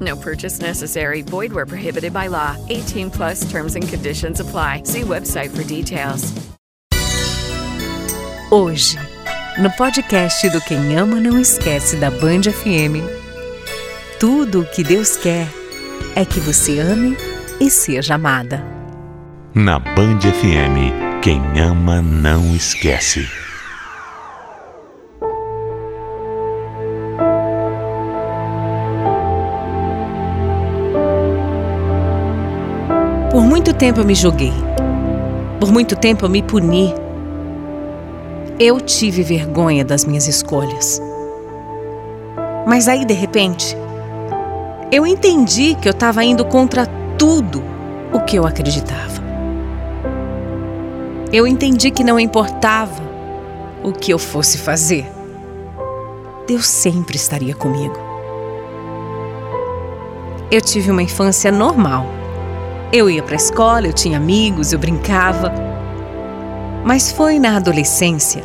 No purchase necessary. Void where prohibited by law. 18 plus terms and conditions apply. See website for details. Hoje, no podcast do Quem Ama Não Esquece da Band FM, tudo o que Deus quer é que você ame e seja amada. Na Band FM, quem ama não esquece. Por muito tempo eu me joguei. Por muito tempo eu me puni. Eu tive vergonha das minhas escolhas. Mas aí, de repente, eu entendi que eu estava indo contra tudo o que eu acreditava. Eu entendi que não importava o que eu fosse fazer, Deus sempre estaria comigo. Eu tive uma infância normal. Eu ia para a escola, eu tinha amigos, eu brincava. Mas foi na adolescência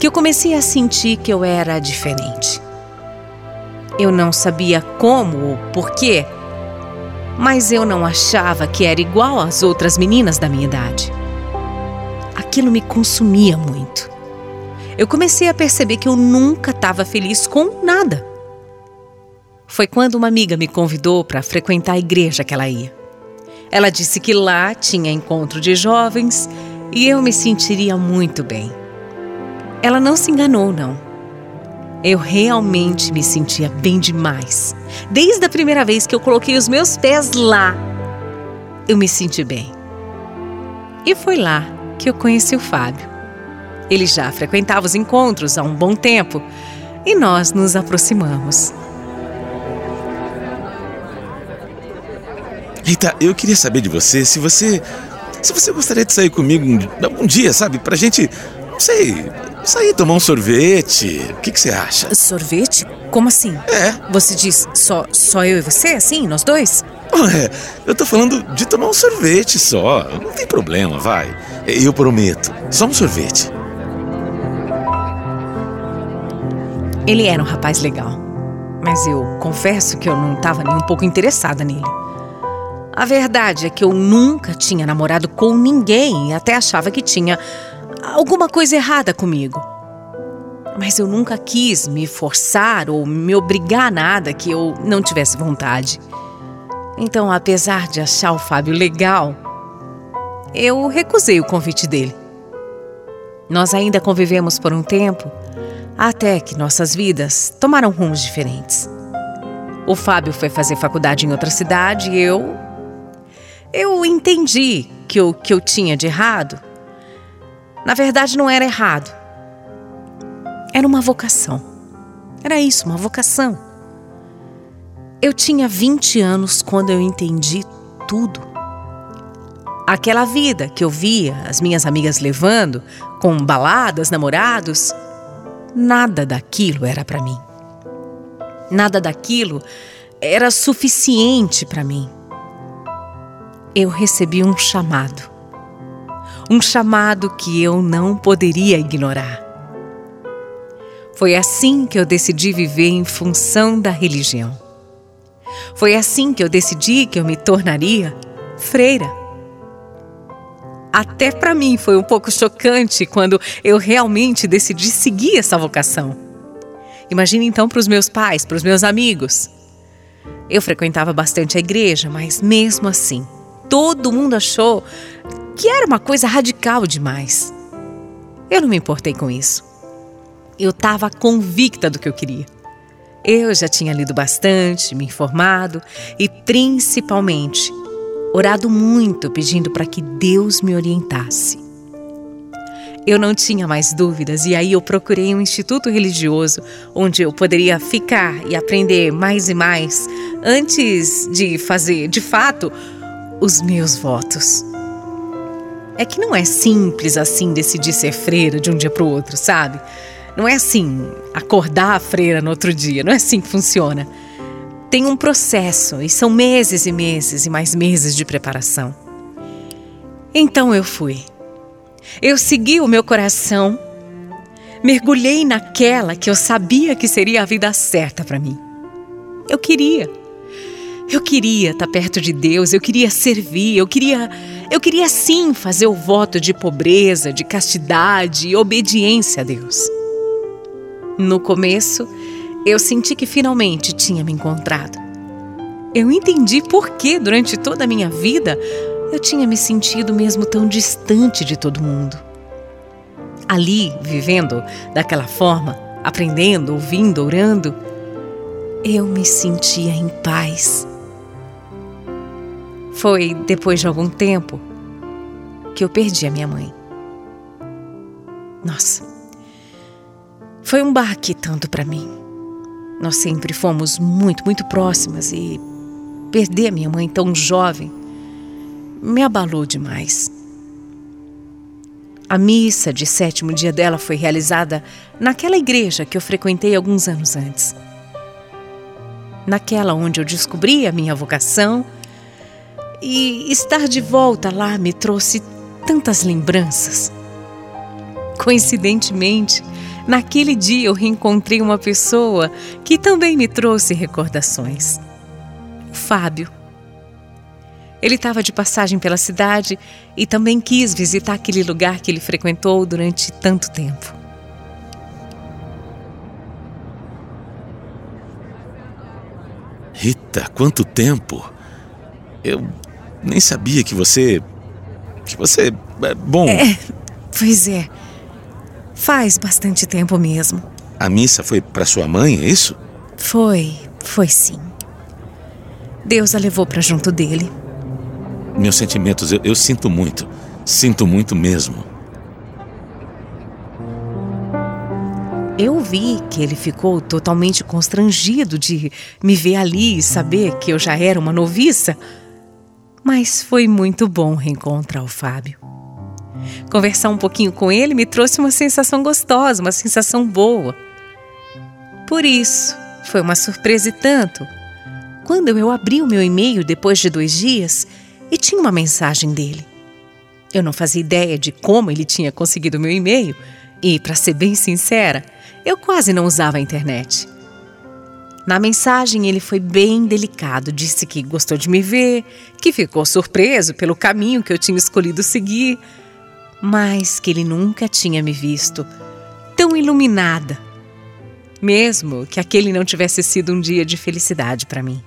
que eu comecei a sentir que eu era diferente. Eu não sabia como ou porquê, mas eu não achava que era igual às outras meninas da minha idade. Aquilo me consumia muito. Eu comecei a perceber que eu nunca estava feliz com nada. Foi quando uma amiga me convidou para frequentar a igreja que ela ia. Ela disse que lá tinha encontro de jovens e eu me sentiria muito bem. Ela não se enganou, não. Eu realmente me sentia bem demais. Desde a primeira vez que eu coloquei os meus pés lá, eu me senti bem. E foi lá que eu conheci o Fábio. Ele já frequentava os encontros há um bom tempo e nós nos aproximamos. Rita, eu queria saber de você se você. Se você gostaria de sair comigo um, algum dia, sabe? Pra gente. Não sei. Sair tomar um sorvete. O que, que você acha? Sorvete? Como assim? É. Você diz só, só eu e você, assim, nós dois? Ué, eu tô falando de tomar um sorvete só. Não tem problema, vai. Eu prometo. Só um sorvete. Ele era um rapaz legal, mas eu confesso que eu não estava nem um pouco interessada nele. A verdade é que eu nunca tinha namorado com ninguém e até achava que tinha alguma coisa errada comigo. Mas eu nunca quis me forçar ou me obrigar a nada que eu não tivesse vontade. Então, apesar de achar o Fábio legal, eu recusei o convite dele. Nós ainda convivemos por um tempo, até que nossas vidas tomaram rumos diferentes. O Fábio foi fazer faculdade em outra cidade e eu. Eu entendi que o que eu tinha de errado, na verdade, não era errado. Era uma vocação. Era isso, uma vocação. Eu tinha 20 anos quando eu entendi tudo. Aquela vida que eu via as minhas amigas levando, com baladas, namorados, nada daquilo era para mim. Nada daquilo era suficiente para mim. Eu recebi um chamado. um chamado que eu não poderia ignorar. Foi assim que eu decidi viver em função da religião. Foi assim que eu decidi que eu me tornaria freira. Até para mim foi um pouco chocante quando eu realmente decidi seguir essa vocação. Imagine então para os meus pais, para os meus amigos. Eu frequentava bastante a igreja, mas mesmo assim, todo mundo achou que era uma coisa radical demais. Eu não me importei com isso. Eu estava convicta do que eu queria. Eu já tinha lido bastante, me informado e, principalmente, orado muito pedindo para que Deus me orientasse. Eu não tinha mais dúvidas e aí eu procurei um instituto religioso onde eu poderia ficar e aprender mais e mais antes de fazer, de fato, os meus votos. É que não é simples assim decidir ser freira de um dia para o outro, sabe? Não é assim, acordar a freira no outro dia, não é assim que funciona. Tem um processo e são meses e meses e mais meses de preparação. Então eu fui. Eu segui o meu coração, mergulhei naquela que eu sabia que seria a vida certa para mim. Eu queria. Eu queria estar perto de Deus, eu queria servir, eu queria, eu queria sim fazer o voto de pobreza, de castidade e obediência a Deus. No começo, eu senti que finalmente tinha me encontrado. Eu entendi por que durante toda a minha vida eu tinha me sentido mesmo tão distante de todo mundo. Ali, vivendo daquela forma, aprendendo, ouvindo, orando, eu me sentia em paz. Foi depois de algum tempo que eu perdi a minha mãe. Nossa, foi um baque tanto para mim. Nós sempre fomos muito, muito próximas e perder a minha mãe tão jovem me abalou demais. A missa de sétimo dia dela foi realizada naquela igreja que eu frequentei alguns anos antes. Naquela onde eu descobri a minha vocação e estar de volta lá me trouxe tantas lembranças. Coincidentemente, naquele dia eu reencontrei uma pessoa que também me trouxe recordações. O Fábio. Ele estava de passagem pela cidade e também quis visitar aquele lugar que ele frequentou durante tanto tempo. Rita, quanto tempo! Eu nem sabia que você. que você. É, bom. É, pois é. Faz bastante tempo mesmo. A missa foi para sua mãe, é isso? Foi, foi sim. Deus a levou para junto dele. Meus sentimentos, eu, eu sinto muito. Sinto muito mesmo. Eu vi que ele ficou totalmente constrangido de me ver ali e saber que eu já era uma noviça. Mas foi muito bom reencontrar o Fábio. Conversar um pouquinho com ele me trouxe uma sensação gostosa, uma sensação boa. Por isso, foi uma surpresa e tanto. Quando eu abri o meu e-mail depois de dois dias, e tinha uma mensagem dele. Eu não fazia ideia de como ele tinha conseguido meu e-mail e, para ser bem sincera, eu quase não usava a internet. Na mensagem, ele foi bem delicado, disse que gostou de me ver, que ficou surpreso pelo caminho que eu tinha escolhido seguir, mas que ele nunca tinha me visto tão iluminada, mesmo que aquele não tivesse sido um dia de felicidade para mim.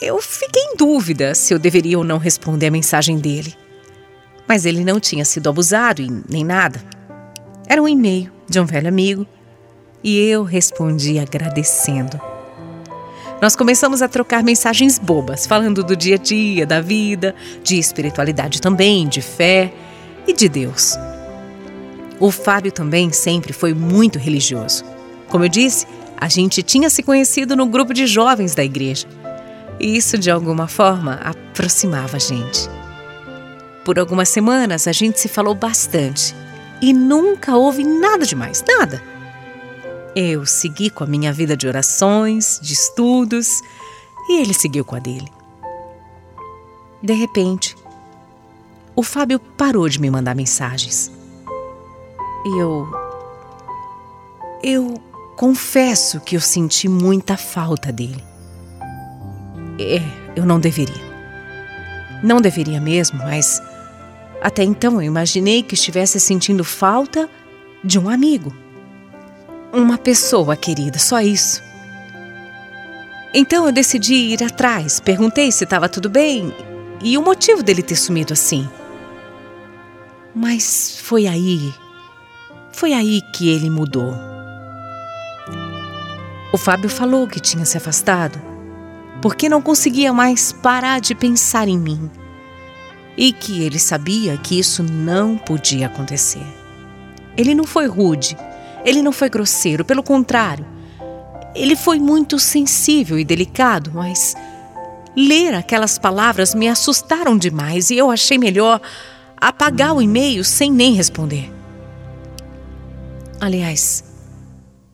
Eu fiquei em dúvida se eu deveria ou não responder a mensagem dele. Mas ele não tinha sido abusado e nem nada. Era um e-mail de um velho amigo e eu respondi agradecendo. Nós começamos a trocar mensagens bobas, falando do dia a dia, da vida, de espiritualidade também, de fé e de Deus. O Fábio também sempre foi muito religioso. Como eu disse, a gente tinha se conhecido no grupo de jovens da igreja e isso de alguma forma aproximava a gente. Por algumas semanas a gente se falou bastante e nunca houve nada demais, nada. Eu segui com a minha vida de orações, de estudos e ele seguiu com a dele. De repente, o Fábio parou de me mandar mensagens. E eu. Eu confesso que eu senti muita falta dele. É, eu não deveria. Não deveria mesmo, mas até então eu imaginei que estivesse sentindo falta de um amigo. Uma pessoa querida, só isso. Então eu decidi ir atrás, perguntei se estava tudo bem e o motivo dele ter sumido assim. Mas foi aí, foi aí que ele mudou. O Fábio falou que tinha se afastado porque não conseguia mais parar de pensar em mim e que ele sabia que isso não podia acontecer. Ele não foi rude, ele não foi grosseiro, pelo contrário, ele foi muito sensível e delicado, mas ler aquelas palavras me assustaram demais e eu achei melhor apagar o e-mail sem nem responder. Aliás,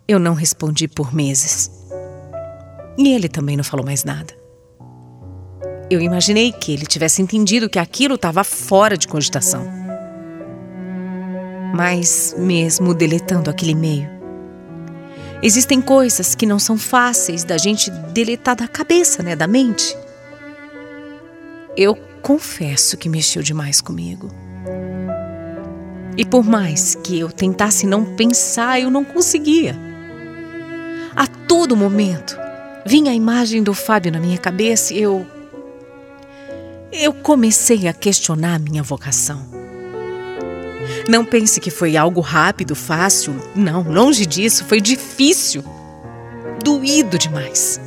eu não respondi por meses. E ele também não falou mais nada. Eu imaginei que ele tivesse entendido que aquilo estava fora de cogitação. Mas, mesmo deletando aquele e-mail, existem coisas que não são fáceis da gente deletar da cabeça, né, da mente. Eu confesso que mexeu demais comigo. E por mais que eu tentasse não pensar, eu não conseguia. A todo momento vinha a imagem do Fábio na minha cabeça e eu eu comecei a questionar minha vocação. Não pense que foi algo rápido, fácil. Não, longe disso, foi difícil. Doído demais.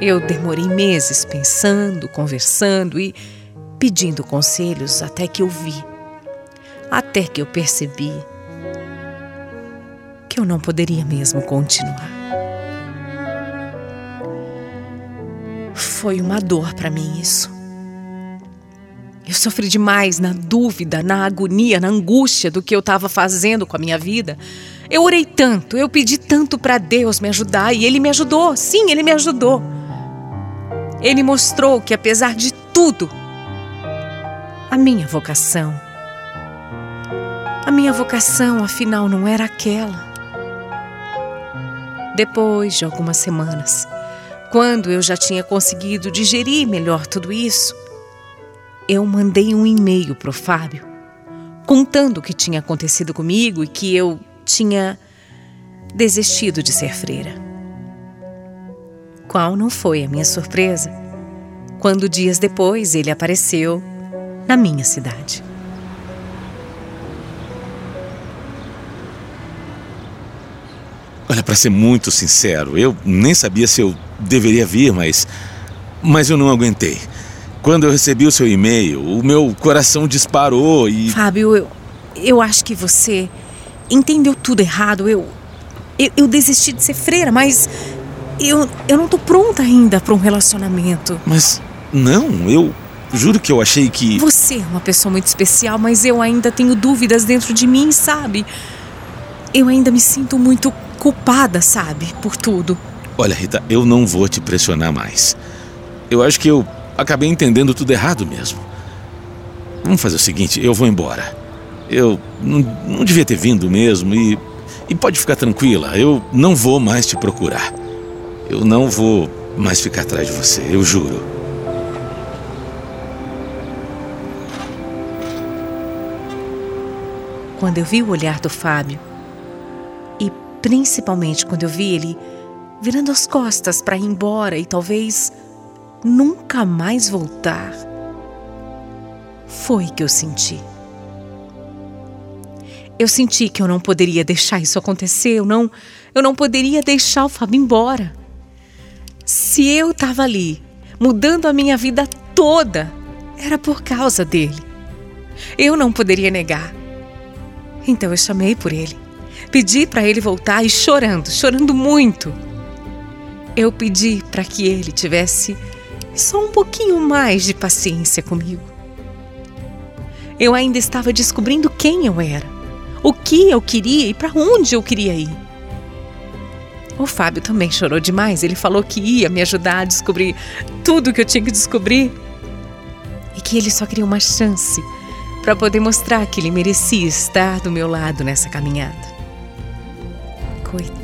Eu demorei meses pensando, conversando e pedindo conselhos até que eu vi, até que eu percebi que eu não poderia mesmo continuar. Foi uma dor para mim isso. Eu sofri demais na dúvida, na agonia, na angústia do que eu estava fazendo com a minha vida. Eu orei tanto, eu pedi tanto para Deus me ajudar e Ele me ajudou. Sim, Ele me ajudou. Ele mostrou que, apesar de tudo, a minha vocação, a minha vocação, afinal, não era aquela. Depois de algumas semanas, quando eu já tinha conseguido digerir melhor tudo isso, eu mandei um e-mail para o Fábio contando o que tinha acontecido comigo e que eu tinha desistido de ser freira. Qual não foi a minha surpresa quando dias depois ele apareceu na minha cidade. Olha, para ser muito sincero, eu nem sabia se eu deveria vir, mas. Mas eu não aguentei. Quando eu recebi o seu e-mail, o meu coração disparou e. Fábio, eu, eu acho que você entendeu tudo errado. Eu, eu, eu desisti de ser freira, mas eu, eu não tô pronta ainda para um relacionamento. Mas não, eu juro que eu achei que. Você é uma pessoa muito especial, mas eu ainda tenho dúvidas dentro de mim, sabe? Eu ainda me sinto muito culpada, sabe, por tudo. Olha, Rita, eu não vou te pressionar mais. Eu acho que eu acabei entendendo tudo errado mesmo. Vamos fazer o seguinte: eu vou embora. Eu não, não devia ter vindo mesmo e. E pode ficar tranquila, eu não vou mais te procurar. Eu não vou mais ficar atrás de você, eu juro. Quando eu vi o olhar do Fábio, e principalmente quando eu vi ele virando as costas para ir embora e talvez nunca mais voltar. Foi que eu senti. Eu senti que eu não poderia deixar isso acontecer, eu não, eu não poderia deixar o Fábio embora. Se eu estava ali, mudando a minha vida toda, era por causa dele. Eu não poderia negar. Então eu chamei por ele. Pedi para ele voltar e chorando, chorando muito eu pedi para que ele tivesse só um pouquinho mais de paciência comigo. Eu ainda estava descobrindo quem eu era, o que eu queria e para onde eu queria ir. O Fábio também chorou demais. Ele falou que ia me ajudar a descobrir tudo que eu tinha que descobrir. e que ele só queria uma chance para poder mostrar que ele merecia estar do meu lado nessa caminhada. Coitado.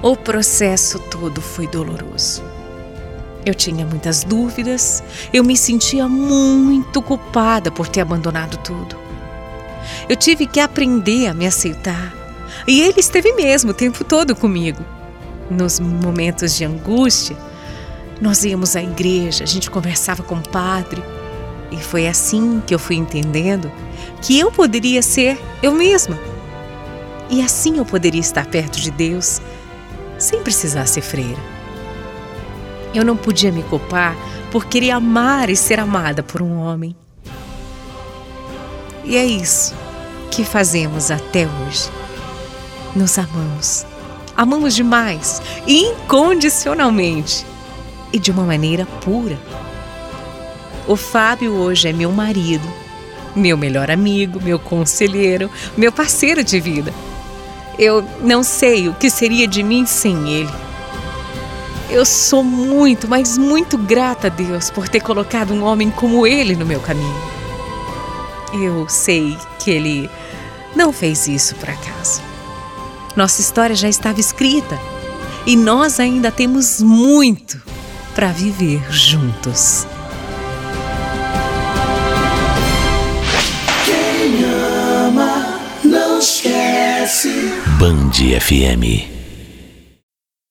O processo todo foi doloroso. Eu tinha muitas dúvidas, eu me sentia muito culpada por ter abandonado tudo. Eu tive que aprender a me aceitar. E ele esteve mesmo o tempo todo comigo. Nos momentos de angústia, nós íamos à igreja, a gente conversava com o padre. E foi assim que eu fui entendendo que eu poderia ser eu mesma. E assim eu poderia estar perto de Deus sem precisar ser freira. Eu não podia me culpar por querer amar e ser amada por um homem. E é isso que fazemos até hoje. Nos amamos. Amamos demais, incondicionalmente e de uma maneira pura. O Fábio hoje é meu marido, meu melhor amigo, meu conselheiro, meu parceiro de vida. Eu não sei o que seria de mim sem ele. Eu sou muito, mas muito grata a Deus por ter colocado um homem como ele no meu caminho. Eu sei que ele não fez isso por acaso. Nossa história já estava escrita e nós ainda temos muito para viver juntos. Band FM.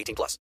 18 plus.